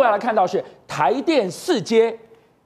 步要来看到是台电四阶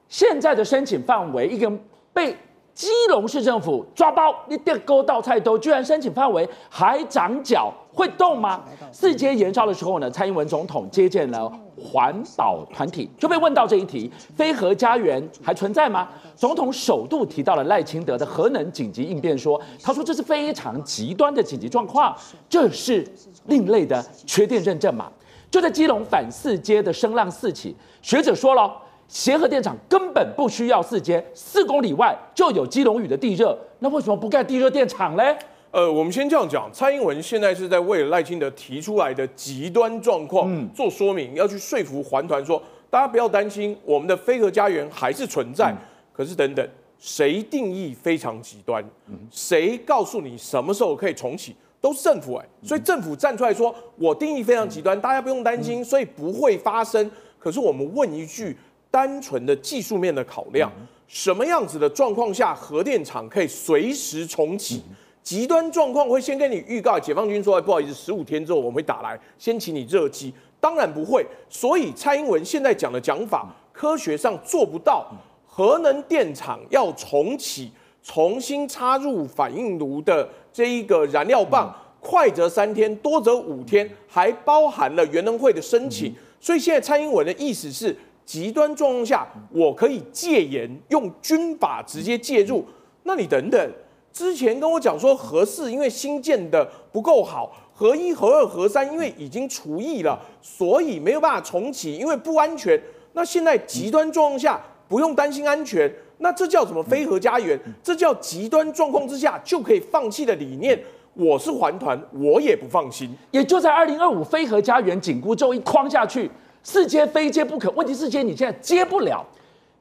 现在的申请范围，一个被基隆市政府抓包，你电勾到菜兜，居然申请范围还长脚，会动吗？四阶延烧的时候呢，蔡英文总统接见了环保团体，就被问到这一题，非核家园还存在吗？总统首度提到了赖清德的核能紧急应变，说，他说这是非常极端的紧急状况，这是另类的缺电认证嘛？就在基隆反四接的声浪四起，学者说了，协和电厂根本不需要四接，四公里外就有基隆屿的地热，那为什么不盖地热电厂呢？呃，我们先这样讲，蔡英文现在是在为了赖清德提出来的极端状况做说明，要去说服环团说，大家不要担心，我们的非核家园还是存在。可是等等，谁定义非常极端？谁告诉你什么时候可以重启？都是政府哎，所以政府站出来说，我定义非常极端，大家不用担心，所以不会发生。可是我们问一句，单纯的技术面的考量，什么样子的状况下核电厂可以随时重启？极端状况会先跟你预告，解放军说，不好意思，十五天之后我们会打来，先请你热机。当然不会，所以蔡英文现在讲的讲法，科学上做不到。核能电厂要重启，重新插入反应炉的。这一个燃料棒，快则三天，多则五天，还包含了原能会的申请。所以现在蔡英文的意思是，极端状况下，我可以戒严，用军法直接介入。那你等等，之前跟我讲说核四因为新建的不够好，核一、核二、核三因为已经除役了，所以没有办法重启，因为不安全。那现在极端状况下不用担心安全。那这叫什么？非核家园，这叫极端状况之下就可以放弃的理念。我是环团，我也不放心。也就在二零二五非核家园紧箍咒一框下去，四接非接不可。问题是接你现在接不了。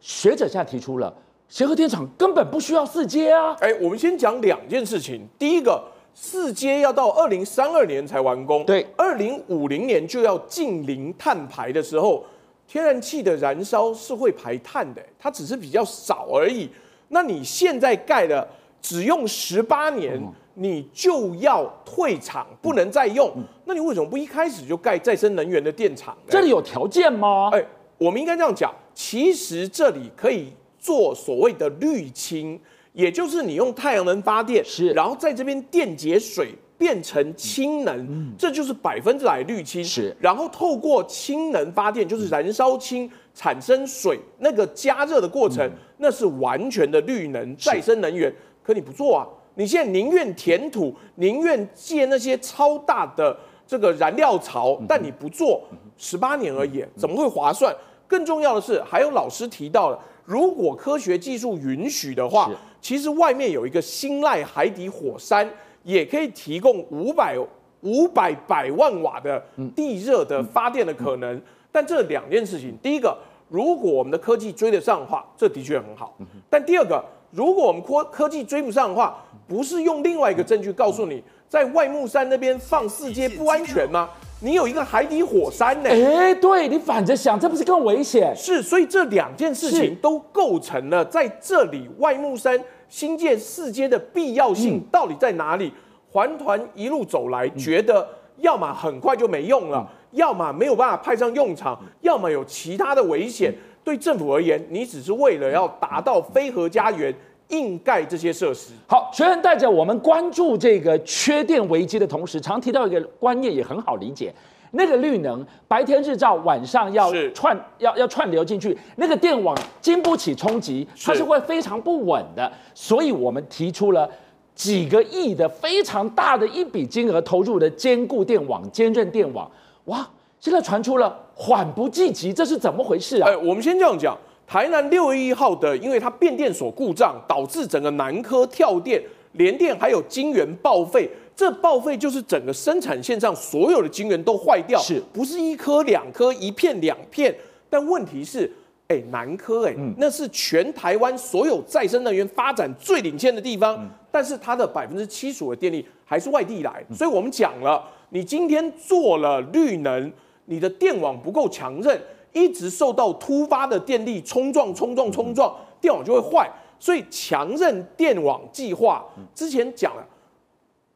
学者现在提出了，协和电厂根本不需要四接啊。哎，我们先讲两件事情。第一个，四接要到二零三二年才完工，对，二零五零年就要近零碳排的时候。天然气的燃烧是会排碳的，它只是比较少而已。那你现在盖的，只用十八年，你就要退场，不能再用。那你为什么不一开始就盖再生能源的电厂？这里有条件吗？哎，我们应该这样讲，其实这里可以做所谓的绿氢，也就是你用太阳能发电，是，然后在这边电解水。变成氢能，嗯、这就是百分之百绿氢。是，然后透过氢能发电，就是燃烧氢产生水，那个加热的过程，嗯、那是完全的绿能再生能源。可你不做啊？你现在宁愿填土，宁愿建那些超大的这个燃料槽，但你不做，十八年而已，怎么会划算？更重要的是，还有老师提到了，如果科学技术允许的话，其实外面有一个新赖海底火山。也可以提供五百五百百万瓦的地热的发电的可能，但这两件事情，第一个，如果我们的科技追得上的话，这的确很好。但第二个，如果我们科科技追不上的话，不是用另外一个证据告诉你，在外木山那边放四阶不安全吗？你有一个海底火山呢？哎，对，你反着想，这不是更危险？是，所以这两件事情都构成了在这里外木山。新建四街的必要性到底在哪里？环团一路走来，觉得要么很快就没用了，要么没有办法派上用场，要么有其他的危险。对政府而言，你只是为了要达到非核家园，硬盖这些设施。好，学员带着我们关注这个缺电危机的同时，常提到一个观念，也很好理解。那个绿能白天日照，晚上要串是要要串流进去，那个电网经不起冲击，它是会非常不稳的。所以我们提出了几个亿的非常大的一笔金额投入的坚固电网、坚韧电网。哇，现在传出了缓不济急，这是怎么回事啊？哎，我们先这样讲，台南六月一号的，因为它变电所故障，导致整个南科跳电，联电还有金源报废。这报废就是整个生产线上所有的晶圆都坏掉，是不是一颗两颗，一片两片？但问题是，哎，南科哎，那是全台湾所有再生能源发展最领先的地方，嗯、但是它的百分之七十五的电力还是外地来，所以我们讲了，你今天做了绿能，你的电网不够强韧，一直受到突发的电力冲撞、冲撞、冲撞，电网就会坏。所以强韧电网计划之前讲了。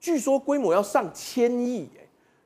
据说规模要上千亿，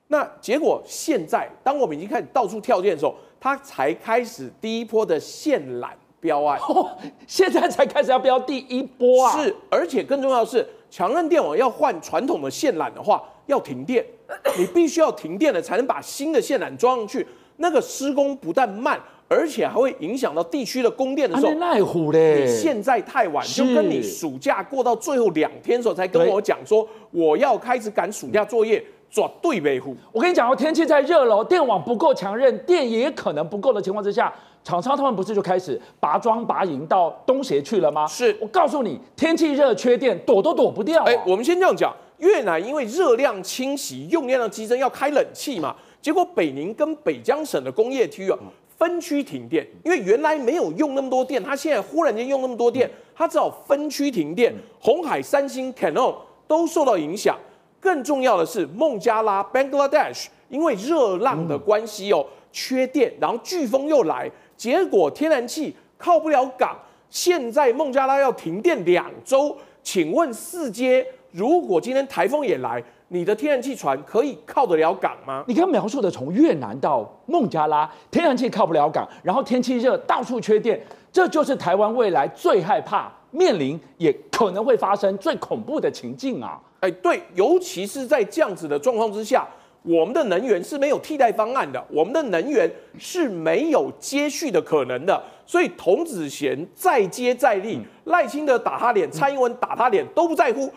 那结果现在当我们已经开始到处跳电的时候，它才开始第一波的限缆标案，哦，现在才开始要标第一波啊！是，而且更重要的是，强韧电网要换传统的线缆的话，要停电，你必须要停电了才能把新的线缆装上去，那个施工不但慢。而且还会影响到地区的供电的时候，奈虎嘞！你现在太晚，就跟你暑假过到最后两天的时候才跟我讲说，我要开始赶暑假作业，绝对维护。我跟你讲哦，天气在热了，电网不够强韧，电也可能不够的情况之下，厂商他们不是就开始拔桩拔营到东协去了吗？是我告诉你，天气热缺电，躲都躲不掉。哎，我们先这样讲，越南因为热量侵袭，用电量激增，要开冷气嘛，结果北宁跟北江省的工业区啊。分区停电，因为原来没有用那么多电，他现在忽然间用那么多电，他只好分区停电。红海、三星、Canon 都受到影响。更重要的是，孟加拉 （Bangladesh） 因为热浪的关系哦，缺电，然后飓风又来，结果天然气靠不了港。现在孟加拉要停电两周，请问四阶，如果今天台风也来？你的天然气船可以靠得了港吗？你刚描述的从越南到孟加拉，天然气靠不了港，然后天气热，到处缺电，这就是台湾未来最害怕面临，也可能会发生最恐怖的情境啊！哎，对，尤其是在这样子的状况之下，我们的能源是没有替代方案的，我们的能源是没有接续的可能的，所以童子贤再接再厉，赖清德打他脸，蔡英文打他脸都不在乎。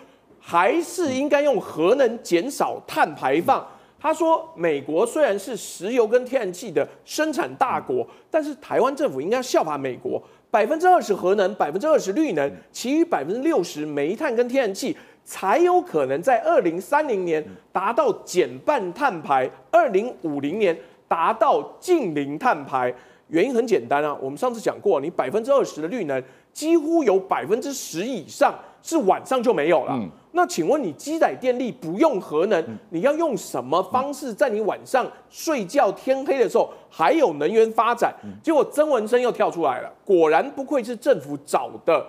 还是应该用核能减少碳排放。他说，美国虽然是石油跟天然气的生产大国，但是台湾政府应该效法美国，百分之二十核能，百分之二十绿能，其余百分之六十煤炭跟天然气，才有可能在二零三零年达到减半碳排，二零五零年达到净零碳排。原因很简单啊，我们上次讲过，你百分之二十的绿能，几乎有百分之十以上是晚上就没有了。那请问你机载电力不用核能，你要用什么方式在你晚上睡觉天黑的时候还有能源发展？结果曾文生又跳出来了，果然不愧是政府找的，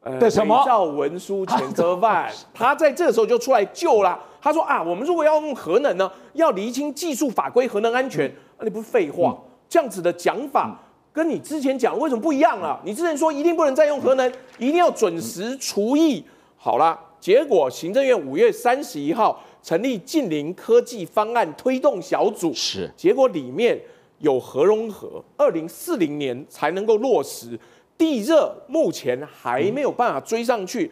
呃，伪造文书前科犯，他在这个时候就出来救了。他说啊，我们如果要用核能呢，要厘清技术法规、核能安全。那你不是废话？这样子的讲法跟你之前讲为什么不一样了？你之前说一定不能再用核能，一定要准时除役。好了。结果，行政院五月三十一号成立近邻科技方案推动小组，是结果里面有核融合，二零四零年才能够落实。地热目前还没有办法追上去，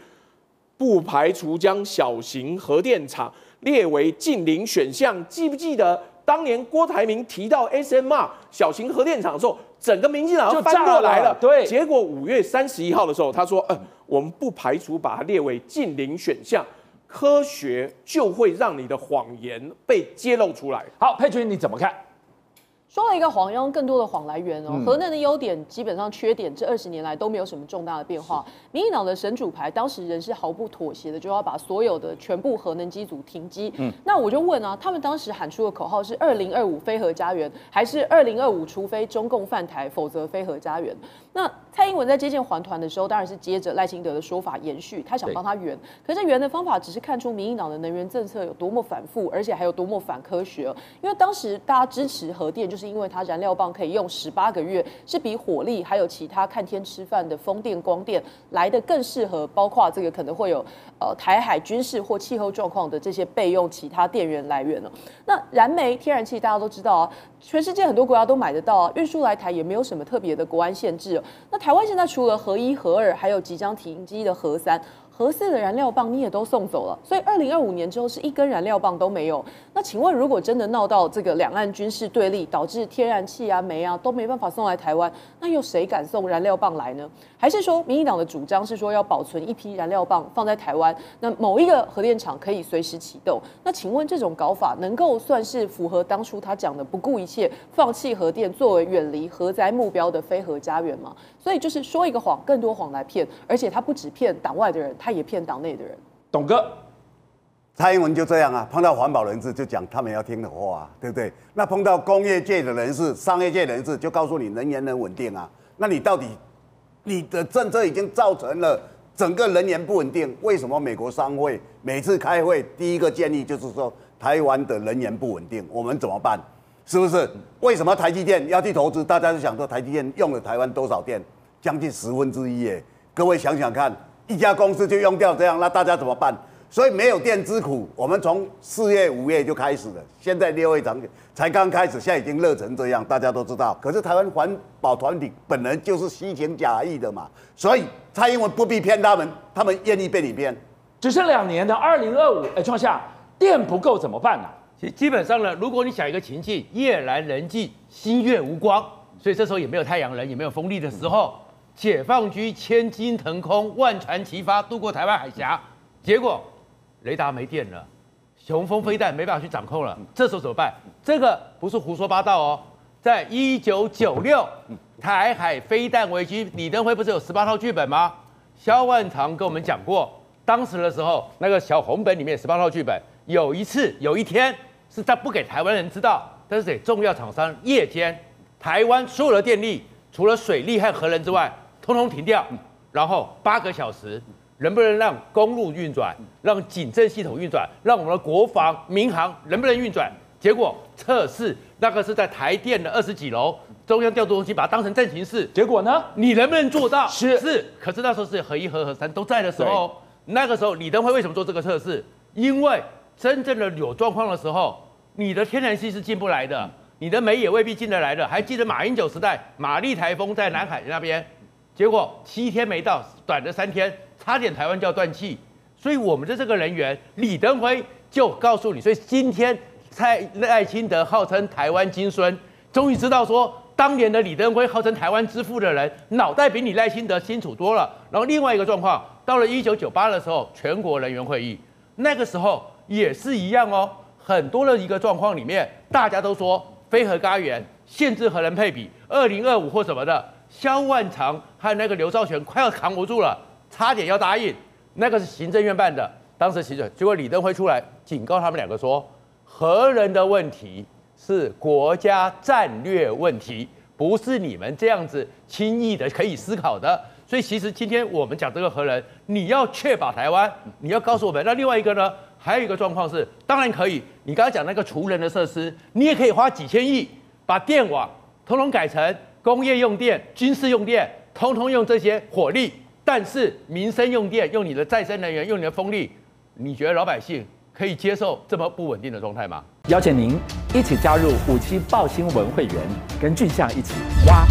不排除将小型核电厂列为近邻选项。记不记得当年郭台铭提到 SMR 小型核电厂的时候，整个民进党就翻过来了。对，结果五月三十一号的时候，他说：“呃。”我们不排除把它列为近邻选项，科学就会让你的谎言被揭露出来。好，佩君你怎么看？说了一个谎，用更多的谎来圆哦。核能的优点基本上缺点，这二十年来都没有什么重大的变化。民进党的神主牌，当时仍是毫不妥协的，就要把所有的全部核能机组停机。嗯，那我就问啊，他们当时喊出的口号是“二零二五非核家园”，还是“二零二五除非中共犯台，否则非核家园”？那蔡英文在接见环团的时候，当然是接着赖清德的说法延续，他想帮他圆。可是圆的方法只是看出民进党的能源政策有多么反复，而且还有多么反科学。因为当时大家支持核电，就是因为它燃料棒可以用十八个月，是比火力还有其他看天吃饭的风电、光电来的更适合，包括这个可能会有呃台海军事或气候状况的这些备用其他电源来源呢。那燃煤、天然气大家都知道啊，全世界很多国家都买得到啊，运输来台也没有什么特别的国安限制。那台湾现在除了核一、核二，还有即将停机的核三。合适的燃料棒你也都送走了，所以二零二五年之后是一根燃料棒都没有。那请问，如果真的闹到这个两岸军事对立，导致天然气啊、煤啊都没办法送来台湾，那又谁敢送燃料棒来呢？还是说，民进党的主张是说要保存一批燃料棒放在台湾，那某一个核电厂可以随时启动？那请问这种搞法能够算是符合当初他讲的不顾一切放弃核电作为远离核灾目标的非核家园吗？所以就是说一个谎，更多谎来骗，而且他不只骗党外的人，他也骗党内的人。董哥，蔡英文就这样啊，碰到环保人士就讲他们要听的话啊，对不对？那碰到工业界的人士、商业界人士就告诉你能源能稳定啊，那你到底你的政策已经造成了整个能源不稳定？为什么美国商会每次开会第一个建议就是说台湾的能源不稳定，我们怎么办？是不是？为什么台积电要去投资？大家就想说台积电用了台湾多少电？将近十分之一耶！各位想想看，一家公司就用掉这样，那大家怎么办？所以没有电之苦，我们从四月、五月就开始了，现在六月才才刚开始，现在已经热成这样，大家都知道。可是台湾环保团体本人就是虚情假意的嘛，所以蔡英文不必骗他们，他们愿意被你骗。只剩两年的二零二五，哎，创下电不够怎么办呢、啊？其基本上呢，如果你想一个情境，夜阑人静，星月无光，所以这时候也没有太阳能，也没有风力的时候，解放军千金腾空，万船齐发，渡过台湾海峡，结果。雷达没电了，雄风飞弹没办法去掌控了，这时候怎么办？这个不是胡说八道哦，在一九九六台海飞弹危机，李登辉不是有十八套剧本吗？萧万长跟我们讲过，当时的时候那个小红本里面十八套剧本，有一次有一天是他不给台湾人知道，但是给重要厂商夜间，台湾所有的电力除了水利和核能之外，通通停掉，然后八个小时。能不能让公路运转，让警政系统运转，让我们的国防、民航能不能运转？结果测试那个是在台电的二十几楼中央调度中心，把它当成阵情室。结果呢？你能不能做到？是是。可是那时候是核一、核核三都在的时候，那个时候李登辉为什么做这个测试？因为真正的有状况的时候，你的天然气是进不来的，你的煤也未必进得来的。还记得马英九时代，玛丽台风在南海那边，结果七天没到，短的三天。差点台湾就要断气，所以我们的这个人员李登辉就告诉你，所以今天蔡赖清德号称台湾金孙，终于知道说当年的李登辉号称台湾之父的人，脑袋比你赖清德清楚多了。然后另外一个状况，到了一九九八的时候，全国人员会议，那个时候也是一样哦，很多的一个状况里面，大家都说非核家园限制核能配比二零二五或什么的，萧万长和那个刘兆玄快要扛不住了。差点要答应，那个是行政院办的，当时行政，结果李登辉出来警告他们两个说，核能的问题是国家战略问题，不是你们这样子轻易的可以思考的。所以其实今天我们讲这个核能，你要确保台湾，你要告诉我们。那另外一个呢，还有一个状况是，当然可以，你刚刚讲那个储能的设施，你也可以花几千亿把电网通通改成工业用电、军事用电，通通用这些火力。但是民生用电，用你的再生能源，用你的风力，你觉得老百姓可以接受这么不稳定的状态吗？邀请您一起加入五七报新闻会员，跟俊相一起挖。